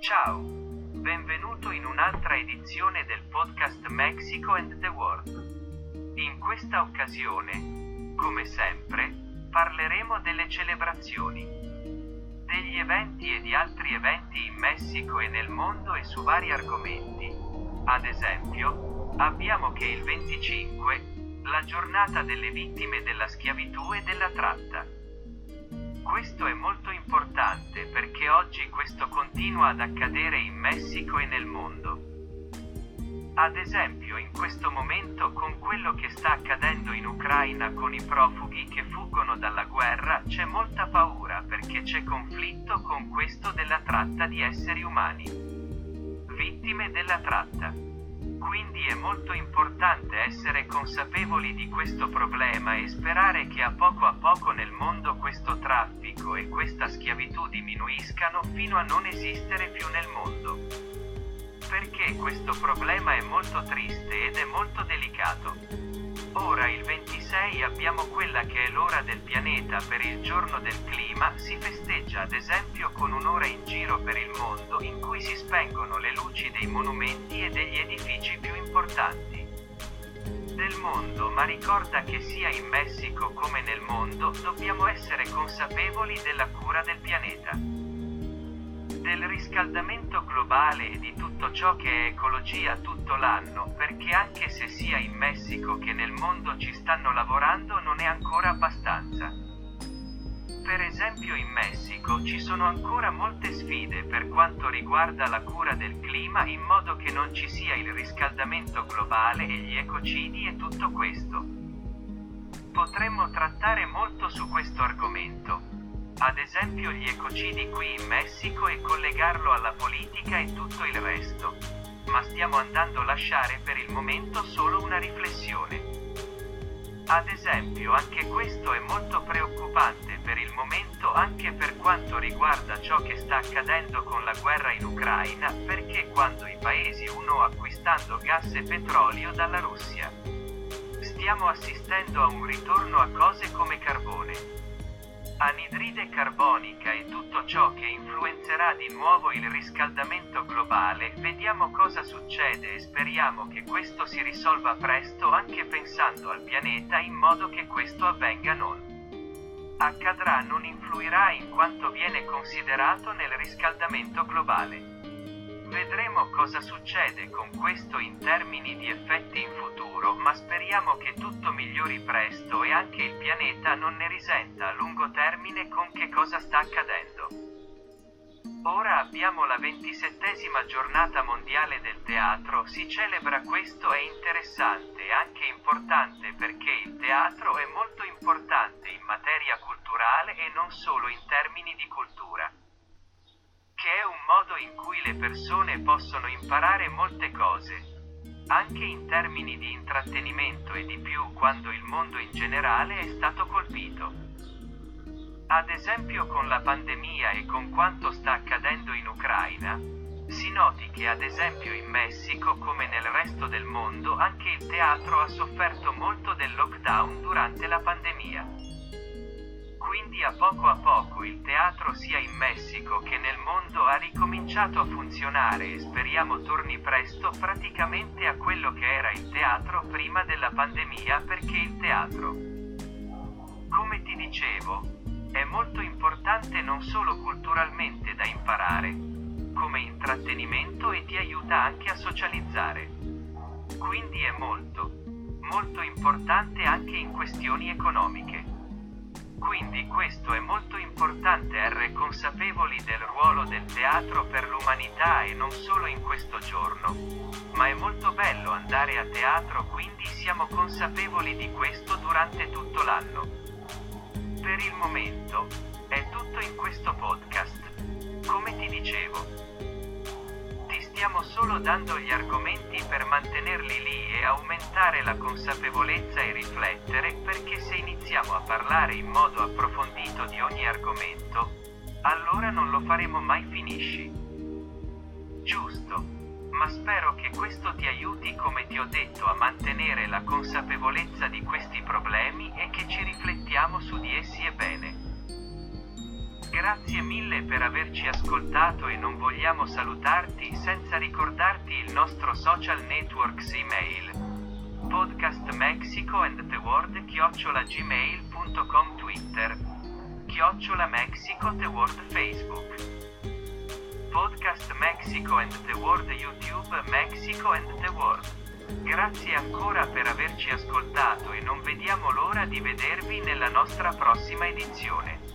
Ciao, benvenuto in un'altra edizione del podcast Mexico and the World. In questa occasione, come sempre, parleremo delle celebrazioni, degli eventi e di altri eventi in Messico e nel mondo e su vari argomenti. Ad esempio, abbiamo che il 25, la giornata delle vittime della schiavitù e della tratta. Questo è molto importante perché oggi questo continua ad accadere in Messico e nel mondo. Ad esempio in questo momento con quello che sta accadendo in Ucraina con i profughi che fuggono dalla guerra c'è molta paura perché c'è conflitto con questo della tratta di esseri umani. Vittime della tratta. Quindi è molto importante essere consapevoli di questo problema e sperare che a poco a poco nel mondo questo traffico e questa schiavitù diminuiscano fino a non esistere più nel mondo. Perché questo problema è molto triste ed è molto delicato. Ora il 26 abbiamo quella che è l'ora del pianeta per il giorno del clima, si festeggia ad esempio con un'ora in giro per il mondo in cui si spengono le luci dei monumenti e degli edifici più importanti del mondo, ma ricorda che sia in Messico come nel mondo dobbiamo essere consapevoli della cura del pianeta del riscaldamento globale e di tutto ciò che è ecologia tutto l'anno, perché anche se sia in Messico che nel mondo ci stanno lavorando non è ancora abbastanza. Per esempio in Messico ci sono ancora molte sfide per quanto riguarda la cura del clima in modo che non ci sia il riscaldamento globale e gli ecocidi e tutto questo. Potremmo trattare molto su questo argomento ad esempio gli ecocidi qui in Messico e collegarlo alla politica e tutto il resto. Ma stiamo andando a lasciare per il momento solo una riflessione. Ad esempio anche questo è molto preoccupante per il momento anche per quanto riguarda ciò che sta accadendo con la guerra in Ucraina, perché quando i paesi uno acquistando gas e petrolio dalla Russia. Stiamo assistendo a un ritorno a cose come carbone anidride carbonica e tutto ciò che influenzerà di nuovo il riscaldamento globale, vediamo cosa succede e speriamo che questo si risolva presto anche pensando al pianeta in modo che questo avvenga non accadrà non influirà in quanto viene considerato nel riscaldamento globale. Vedremo cosa succede con questo in termini di effetti in futuro, ma speriamo che tutto migliori presto e anche il pianeta non ne risenta a lungo termine con che cosa sta accadendo. Ora abbiamo la ventisettesima giornata mondiale del teatro, si celebra questo è interessante e anche importante perché il teatro è molto importante in materia culturale e non solo in termini di cultura modo in cui le persone possono imparare molte cose, anche in termini di intrattenimento e di più quando il mondo in generale è stato colpito. Ad esempio con la pandemia e con quanto sta accadendo in Ucraina, si noti che ad esempio in Messico come nel resto del mondo anche il teatro ha sofferto molto del lockdown durante la pandemia. Quindi a poco a poco il teatro sia in Messico che nel mondo ha ricominciato a funzionare e speriamo torni presto praticamente a quello che era il teatro prima della pandemia perché il teatro, come ti dicevo, è molto importante non solo culturalmente da imparare, come intrattenimento e ti aiuta anche a socializzare. Quindi è molto, molto importante anche in questioni economiche. Quindi questo è molto importante essere consapevoli del ruolo del teatro per l'umanità e non solo in questo giorno. Ma è molto bello andare a teatro quindi siamo consapevoli di questo durante tutto l'anno. Per il momento stiamo solo dando gli argomenti per mantenerli lì e aumentare la consapevolezza e riflettere perché se iniziamo a parlare in modo approfondito di ogni argomento, allora non lo faremo mai finisci. Giusto, ma spero che questo ti aiuti come ti ho detto a mantenere la consapevolezza di questi problemi e che ci riflettiamo su di essi e bene. Grazie mille per averci ascoltato e non vogliamo salutarti senza ricordarti il nostro social networks email. Podcast Mexico and the World chiocciola Twitter chiocciola Mexico the World Facebook Podcast Mexico and the World YouTube Mexico and the World Grazie ancora per averci ascoltato e non vediamo l'ora di vedervi nella nostra prossima edizione.